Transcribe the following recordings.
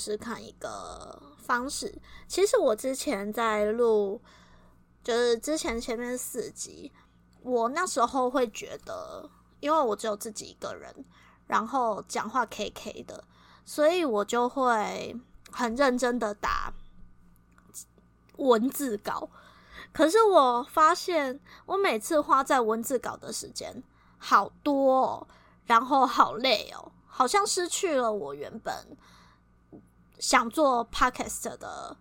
试试看一个方式。其实我之前在录，就是之前前面四集，我那时候会觉得，因为我只有自己一个人，然后讲话 K K 的，所以我就会很认真的打文字稿。可是我发现，我每次花在文字稿的时间好多。然后好累哦，好像失去了我原本想做 podcast 的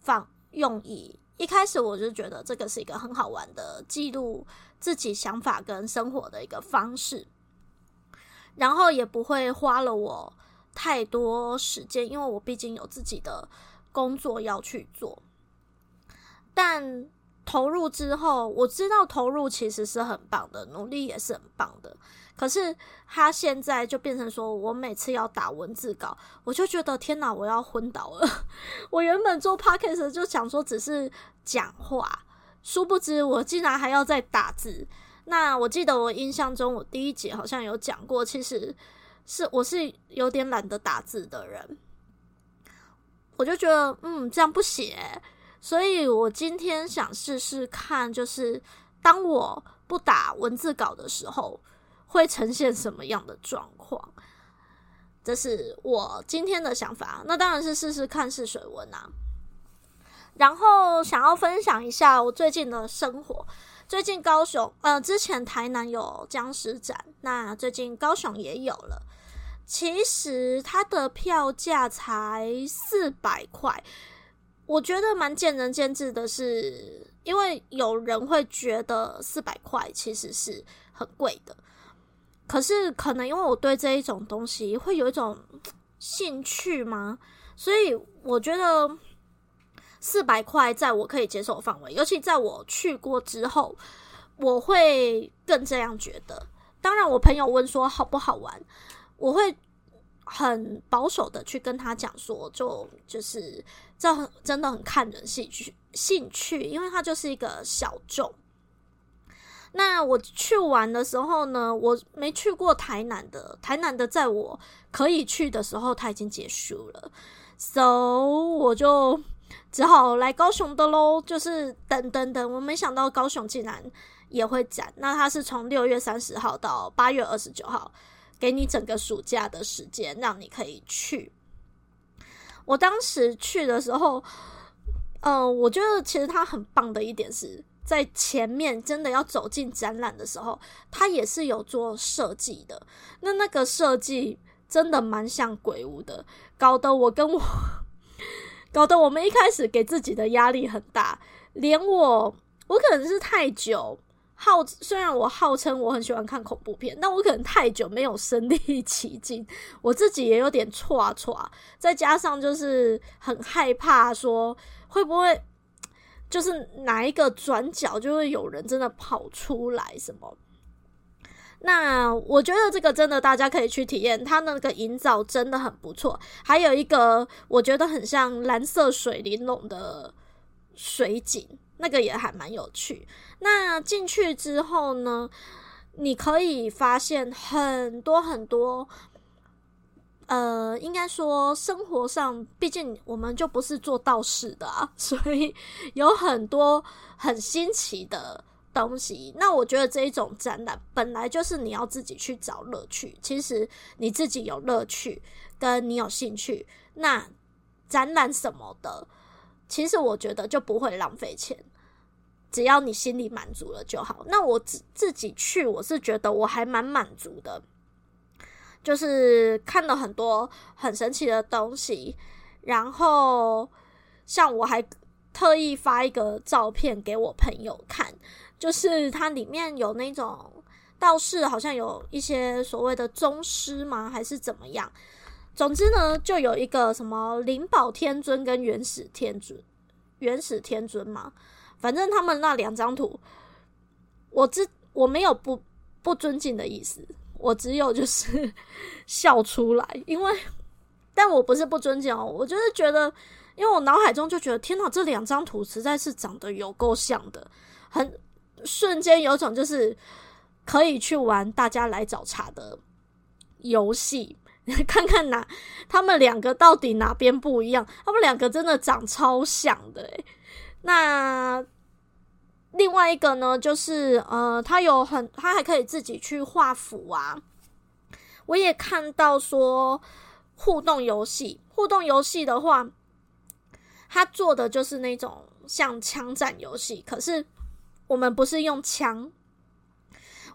放用意。一开始我就觉得这个是一个很好玩的记录自己想法跟生活的一个方式，然后也不会花了我太多时间，因为我毕竟有自己的工作要去做。但投入之后，我知道投入其实是很棒的，努力也是很棒的。可是他现在就变成说，我每次要打文字稿，我就觉得天哪，我要昏倒了。我原本做 podcast 就想说只是讲话，殊不知我竟然还要再打字。那我记得我印象中，我第一节好像有讲过，其实是我是有点懒得打字的人，我就觉得嗯，这样不行。所以我今天想试试看，就是当我不打文字稿的时候。会呈现什么样的状况？这是我今天的想法。那当然是试试看试水温啊。然后想要分享一下我最近的生活。最近高雄，呃，之前台南有僵尸展，那最近高雄也有了。其实它的票价才四百块，我觉得蛮见仁见智的是，是因为有人会觉得四百块其实是很贵的。可是可能因为我对这一种东西会有一种兴趣吗？所以我觉得四百块在我可以接受范围，尤其在我去过之后，我会更这样觉得。当然，我朋友问说好不好玩，我会很保守的去跟他讲说，就就是这很真的很看人兴趣兴趣，因为它就是一个小众。那我去玩的时候呢，我没去过台南的，台南的在我可以去的时候，它已经结束了，so 我就只好来高雄的喽。就是等等等，我没想到高雄竟然也会展。那它是从六月三十号到八月二十九号，给你整个暑假的时间，让你可以去。我当时去的时候，嗯、我觉得其实它很棒的一点是。在前面真的要走进展览的时候，他也是有做设计的。那那个设计真的蛮像鬼屋的，搞得我跟我，搞得我们一开始给自己的压力很大。连我，我可能是太久号，虽然我号称我很喜欢看恐怖片，但我可能太久没有身临其境，我自己也有点错啊错啊。再加上就是很害怕，说会不会。就是哪一个转角就会有人真的跑出来什么？那我觉得这个真的大家可以去体验，它那个营造真的很不错。还有一个我觉得很像蓝色水玲珑的水景，那个也还蛮有趣。那进去之后呢，你可以发现很多很多。呃，应该说生活上，毕竟我们就不是做道士的啊，所以有很多很新奇的东西。那我觉得这一种展览本来就是你要自己去找乐趣。其实你自己有乐趣，跟你有兴趣，那展览什么的，其实我觉得就不会浪费钱，只要你心里满足了就好。那我自自己去，我是觉得我还蛮满足的。就是看了很多很神奇的东西，然后像我还特意发一个照片给我朋友看，就是它里面有那种道士，好像有一些所谓的宗师吗？还是怎么样？总之呢，就有一个什么灵宝天尊跟元始天尊，元始天尊嘛，反正他们那两张图，我知我没有不不尊敬的意思，我只有就是 笑出来，因为，但我不是不尊敬哦，我就是觉得，因为我脑海中就觉得，天哪，这两张图实在是长得有够像的，很瞬间有种就是可以去玩大家来找茬的游戏。看看哪，他们两个到底哪边不一样？他们两个真的长超像的诶。那另外一个呢，就是呃，他有很，他还可以自己去画符啊。我也看到说互动游戏，互动游戏的话，他做的就是那种像枪战游戏，可是我们不是用枪，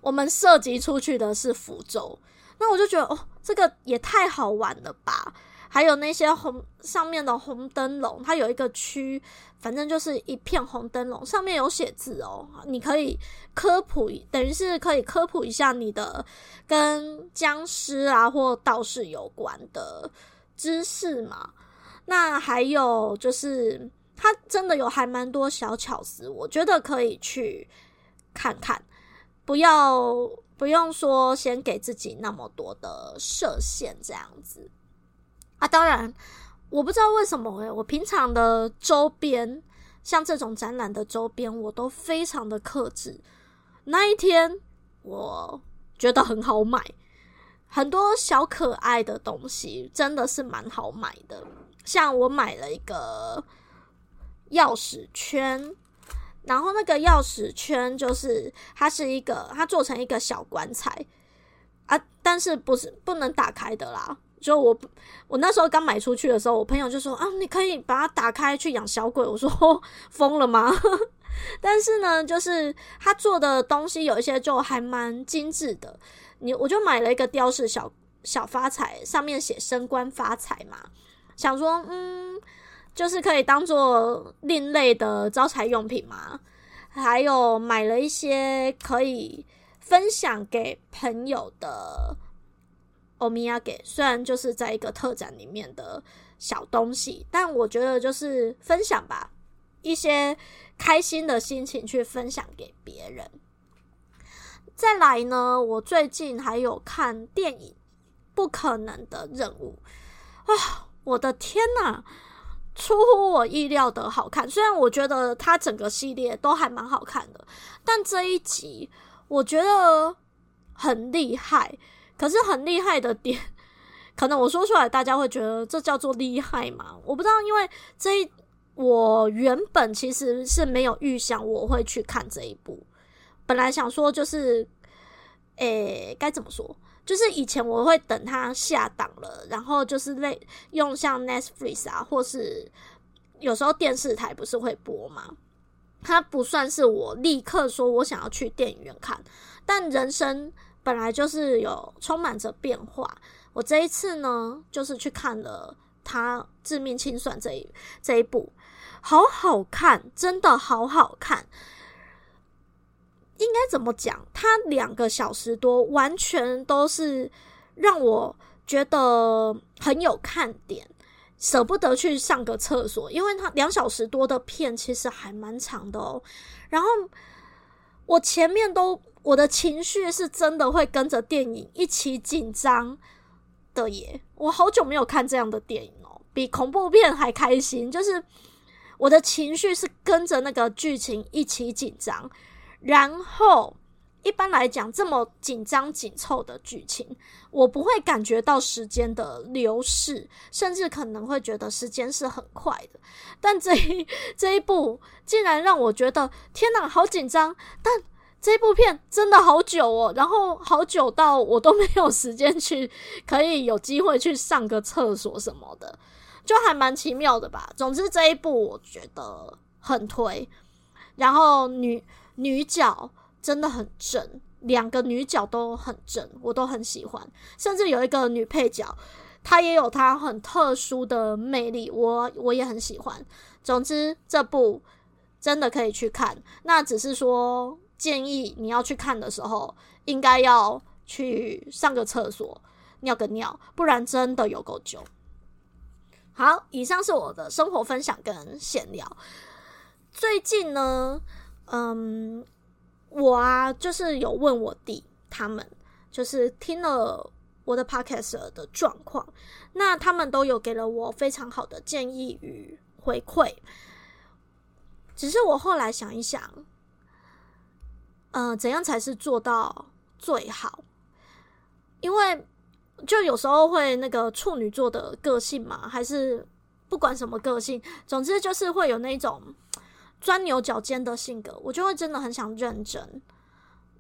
我们射击出去的是符咒。那我就觉得哦，这个也太好玩了吧！还有那些红上面的红灯笼，它有一个区，反正就是一片红灯笼，上面有写字哦。你可以科普，等于是可以科普一下你的跟僵尸啊或道士有关的知识嘛。那还有就是，它真的有还蛮多小巧思，我觉得可以去看看，不要。不用说，先给自己那么多的设限，这样子啊。当然，我不知道为什么诶，我平常的周边，像这种展览的周边，我都非常的克制。那一天，我觉得很好买，很多小可爱的东西，真的是蛮好买的。像我买了一个钥匙圈。然后那个钥匙圈就是它是一个，它做成一个小棺材啊，但是不是不能打开的啦。就我我那时候刚买出去的时候，我朋友就说啊，你可以把它打开去养小鬼。我说疯了吗？但是呢，就是他做的东西有一些就还蛮精致的。你我就买了一个雕饰小小发财，上面写升官发财嘛，想说嗯。就是可以当做另类的招财用品嘛，还有买了一些可以分享给朋友的欧米亚给，虽然就是在一个特展里面的小东西，但我觉得就是分享吧，一些开心的心情去分享给别人。再来呢，我最近还有看电影《不可能的任务》啊，我的天呐！出乎我意料的好看，虽然我觉得它整个系列都还蛮好看的，但这一集我觉得很厉害。可是很厉害的点，可能我说出来大家会觉得这叫做厉害嘛？我不知道，因为这一我原本其实是没有预想我会去看这一部，本来想说就是，诶，该怎么说？就是以前我会等它下档了，然后就是类用像 Netflix 啊，或是有时候电视台不是会播吗？它不算是我立刻说我想要去电影院看，但人生本来就是有充满着变化。我这一次呢，就是去看了他《致命清算》这一这一部，好好看，真的好好看。应该怎么讲？它两个小时多，完全都是让我觉得很有看点，舍不得去上个厕所，因为它两小时多的片其实还蛮长的哦。然后我前面都我的情绪是真的会跟着电影一起紧张的耶！我好久没有看这样的电影哦，比恐怖片还开心，就是我的情绪是跟着那个剧情一起紧张。然后，一般来讲，这么紧张紧凑的剧情，我不会感觉到时间的流逝，甚至可能会觉得时间是很快的。但这一这一部竟然让我觉得，天哪，好紧张！但这部片真的好久哦，然后好久到我都没有时间去，可以有机会去上个厕所什么的，就还蛮奇妙的吧。总之，这一部我觉得很推。然后女。女角真的很正，两个女角都很正，我都很喜欢。甚至有一个女配角，她也有她很特殊的魅力，我我也很喜欢。总之，这部真的可以去看。那只是说，建议你要去看的时候，应该要去上个厕所，尿个尿，不然真的有够久。好，以上是我的生活分享跟闲聊。最近呢，嗯，我啊，就是有问我弟他们，就是听了我的 podcast 的状况，那他们都有给了我非常好的建议与回馈。只是我后来想一想，嗯、怎样才是做到最好？因为就有时候会那个处女座的个性嘛，还是不管什么个性，总之就是会有那种。钻牛角尖的性格，我就会真的很想认真，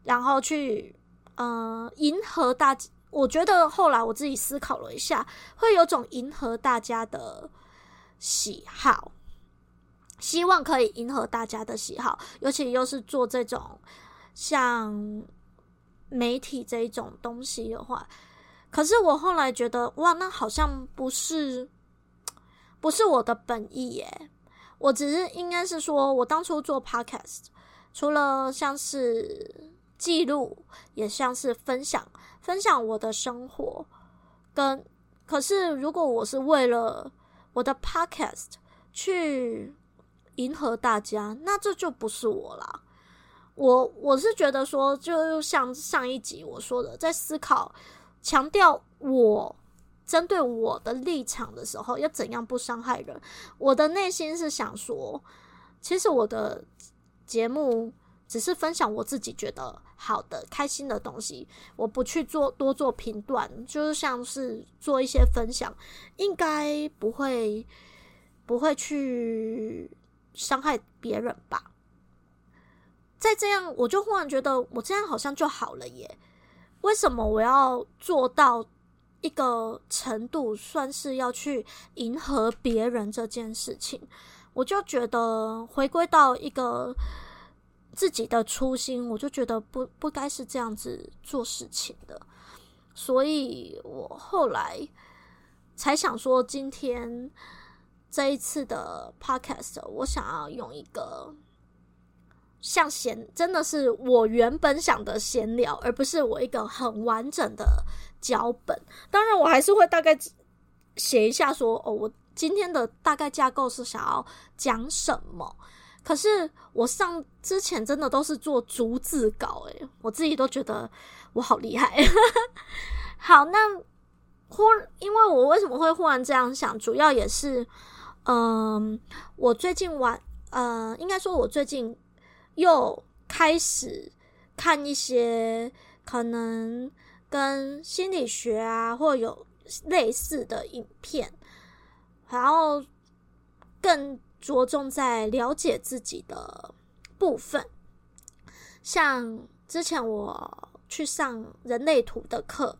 然后去呃迎合大。我觉得后来我自己思考了一下，会有种迎合大家的喜好，希望可以迎合大家的喜好，尤其又是做这种像媒体这一种东西的话。可是我后来觉得，哇，那好像不是 不是我的本意耶。我只是应该是说，我当初做 podcast，除了像是记录，也像是分享，分享我的生活。跟可是，如果我是为了我的 podcast 去迎合大家，那这就不是我啦。我我是觉得说，就像上一集我说的，在思考，强调我。针对我的立场的时候，要怎样不伤害人？我的内心是想说，其实我的节目只是分享我自己觉得好的、开心的东西，我不去做多做评断，就是像是做一些分享，应该不会不会去伤害别人吧？再这样，我就忽然觉得我这样好像就好了耶？为什么我要做到？一个程度算是要去迎合别人这件事情，我就觉得回归到一个自己的初心，我就觉得不不该是这样子做事情的，所以我后来才想说，今天这一次的 podcast，我想要用一个像闲，真的是我原本想的闲聊，而不是我一个很完整的。脚本，当然我还是会大概写一下说，哦，我今天的大概架构是想要讲什么。可是我上之前真的都是做逐字稿，诶，我自己都觉得我好厉害。好，那忽因为我为什么会忽然这样想，主要也是，嗯，我最近玩，呃，应该说我最近又开始看一些可能。跟心理学啊，或有类似的影片，然后更着重在了解自己的部分。像之前我去上人类图的课，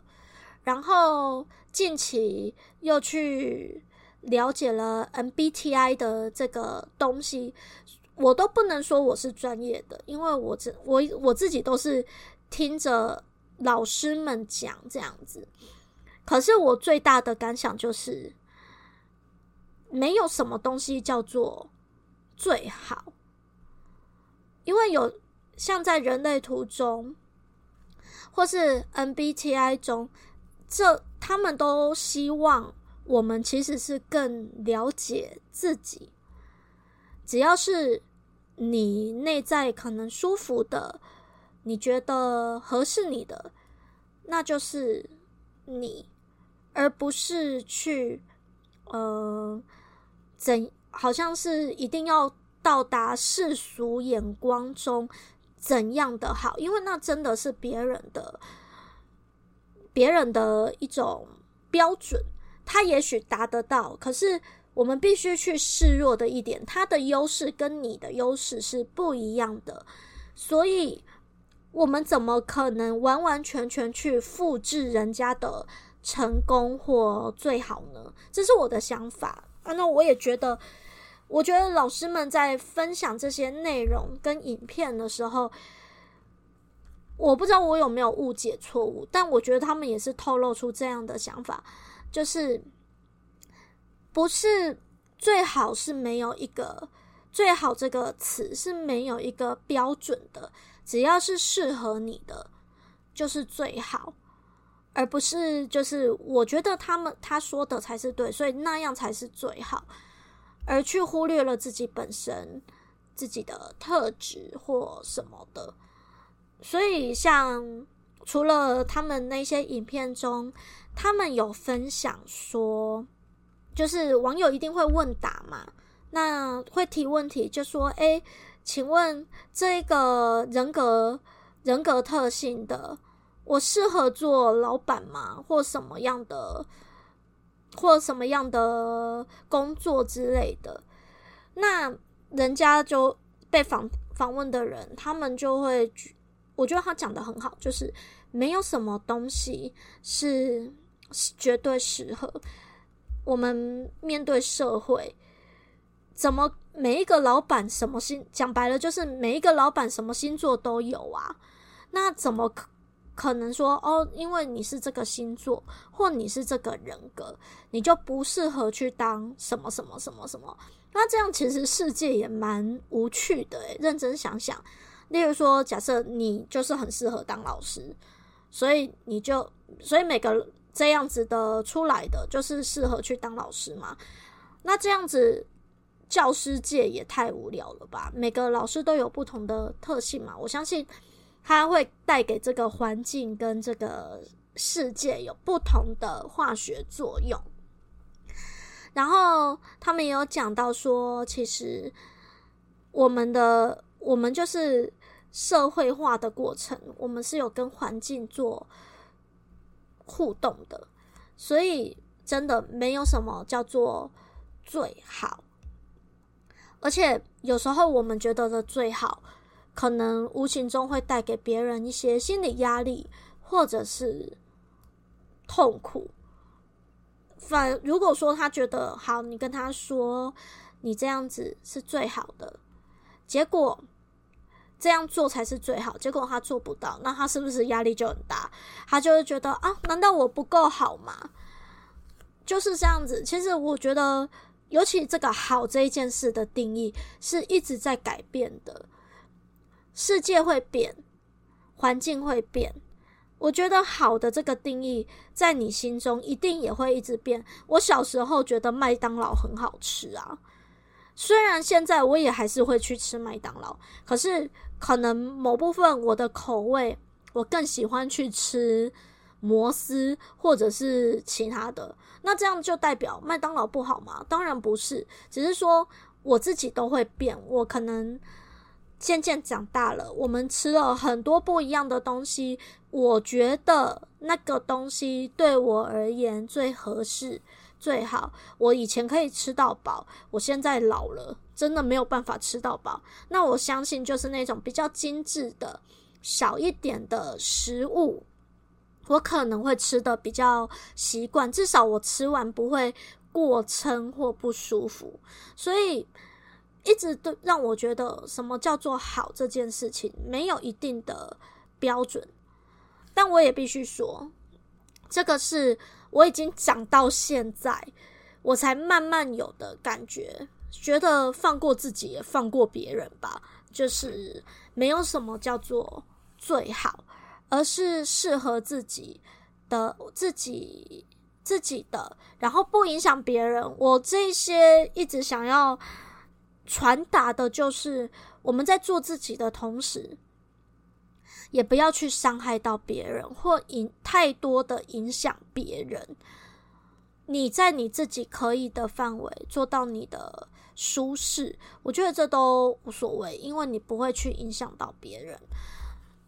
然后近期又去了解了 MBTI 的这个东西，我都不能说我是专业的，因为我这我我自己都是听着。老师们讲这样子，可是我最大的感想就是，没有什么东西叫做最好，因为有像在人类图中，或是 MBTI 中，这他们都希望我们其实是更了解自己，只要是你内在可能舒服的。你觉得合适你的，那就是你，而不是去，呃，怎好像是一定要到达世俗眼光中怎样的好，因为那真的是别人的，别人的一种标准，他也许达得到，可是我们必须去示弱的一点，他的优势跟你的优势是不一样的，所以。我们怎么可能完完全全去复制人家的成功或最好呢？这是我的想法啊。那我也觉得，我觉得老师们在分享这些内容跟影片的时候，我不知道我有没有误解错误，但我觉得他们也是透露出这样的想法，就是不是最好是没有一个最好这个词是没有一个标准的，只要是适合你的就是最好，而不是就是我觉得他们他说的才是对，所以那样才是最好，而去忽略了自己本身自己的特质或什么的，所以像。除了他们那些影片中，他们有分享说，就是网友一定会问答嘛，那会提问题，就说：“诶，请问这个人格人格特性的，我适合做老板吗？或什么样的，或什么样的工作之类的？”那人家就被访访问的人，他们就会。我觉得他讲得很好，就是没有什么东西是绝对适合我们面对社会。怎么每一个老板什么星，讲白了就是每一个老板什么星座都有啊？那怎么可可能说哦？因为你是这个星座，或你是这个人格，你就不适合去当什么什么什么什么？那这样其实世界也蛮无趣的诶，认真想想。例如说，假设你就是很适合当老师，所以你就，所以每个这样子的出来的就是适合去当老师嘛？那这样子教师界也太无聊了吧？每个老师都有不同的特性嘛，我相信他会带给这个环境跟这个世界有不同的化学作用。然后他们也有讲到说，其实我们的。我们就是社会化的过程，我们是有跟环境做互动的，所以真的没有什么叫做最好。而且有时候我们觉得的最好，可能无形中会带给别人一些心理压力，或者是痛苦。反如果说他觉得好，你跟他说你这样子是最好的，结果。这样做才是最好，结果他做不到，那他是不是压力就很大？他就会觉得啊，难道我不够好吗？就是这样子。其实我觉得，尤其这个好这一件事的定义是一直在改变的。世界会变，环境会变。我觉得好的这个定义，在你心中一定也会一直变。我小时候觉得麦当劳很好吃啊。虽然现在我也还是会去吃麦当劳，可是可能某部分我的口味，我更喜欢去吃摩斯或者是其他的。那这样就代表麦当劳不好吗？当然不是，只是说我自己都会变。我可能渐渐长大了，我们吃了很多不一样的东西，我觉得那个东西对我而言最合适。最好，我以前可以吃到饱，我现在老了，真的没有办法吃到饱。那我相信，就是那种比较精致的、小一点的食物，我可能会吃得比较习惯，至少我吃完不会过撑或不舒服。所以，一直都让我觉得，什么叫做好这件事情，没有一定的标准。但我也必须说，这个是。我已经长到现在，我才慢慢有的感觉，觉得放过自己也放过别人吧，就是没有什么叫做最好，而是适合自己的自己自己的，然后不影响别人。我这些一直想要传达的就是，我们在做自己的同时。也不要去伤害到别人，或影太多的影响别人。你在你自己可以的范围做到你的舒适，我觉得这都无所谓，因为你不会去影响到别人。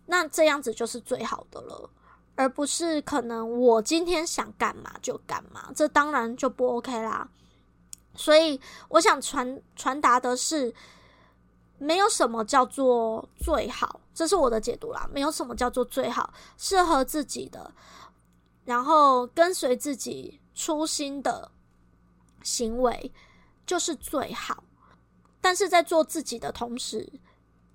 那这样子就是最好的了，而不是可能我今天想干嘛就干嘛，这当然就不 OK 啦。所以我想传传达的是。没有什么叫做最好，这是我的解读啦。没有什么叫做最好，适合自己的，然后跟随自己初心的行为就是最好。但是在做自己的同时，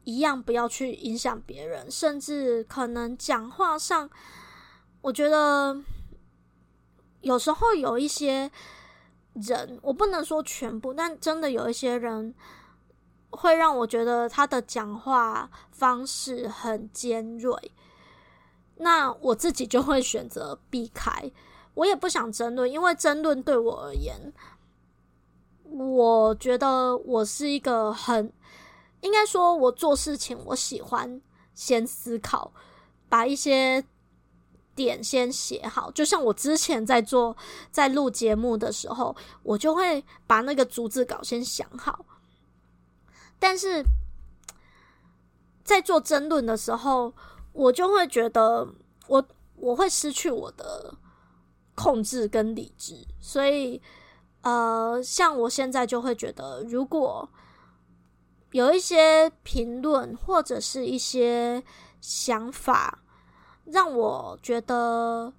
一样不要去影响别人，甚至可能讲话上，我觉得有时候有一些人，我不能说全部，但真的有一些人会让我觉得他的讲话方式很尖锐，那我自己就会选择避开。我也不想争论，因为争论对我而言，我觉得我是一个很，应该说我做事情我喜欢先思考，把一些。点先写好，就像我之前在做在录节目的时候，我就会把那个逐字稿先想好。但是在做争论的时候，我就会觉得我我会失去我的控制跟理智，所以呃，像我现在就会觉得，如果有一些评论或者是一些想法。让我觉得，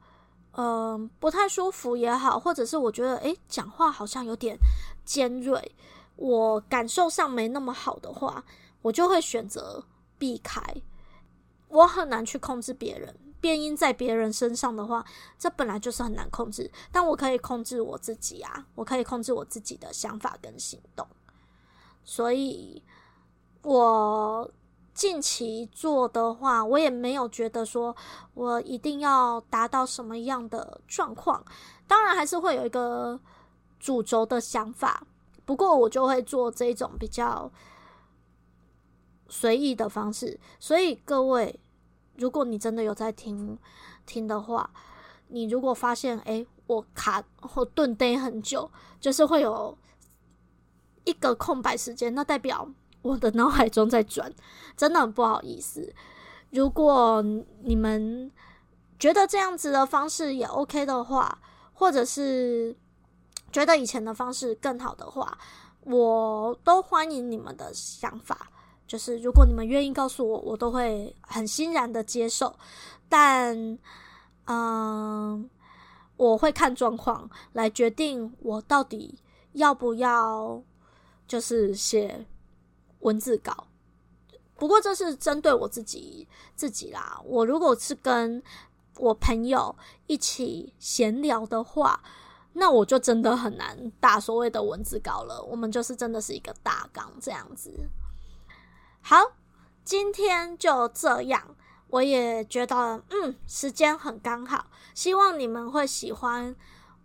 嗯、不太舒服也好，或者是我觉得，诶，讲话好像有点尖锐，我感受上没那么好的话，我就会选择避开。我很难去控制别人，变音在别人身上的话，这本来就是很难控制。但我可以控制我自己啊，我可以控制我自己的想法跟行动。所以，我。近期做的话，我也没有觉得说我一定要达到什么样的状况，当然还是会有一个主轴的想法，不过我就会做这种比较随意的方式。所以各位，如果你真的有在听听的话，你如果发现诶，我卡或顿呆很久，就是会有一个空白时间，那代表。我的脑海中在转，真的很不好意思。如果你们觉得这样子的方式也 OK 的话，或者是觉得以前的方式更好的话，我都欢迎你们的想法。就是如果你们愿意告诉我，我都会很欣然的接受。但，嗯、我会看状况来决定我到底要不要，就是写。文字稿，不过这是针对我自己自己啦。我如果是跟我朋友一起闲聊的话，那我就真的很难打所谓的文字稿了。我们就是真的是一个大纲这样子。好，今天就这样。我也觉得，嗯，时间很刚好。希望你们会喜欢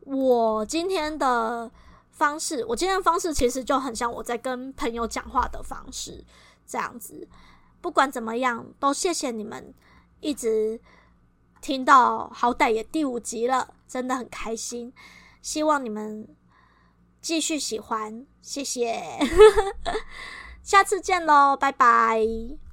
我今天的。方式，我今天的方式其实就很像我在跟朋友讲话的方式，这样子。不管怎么样，都谢谢你们一直听到，好歹也第五集了，真的很开心。希望你们继续喜欢，谢谢。下次见喽，拜拜。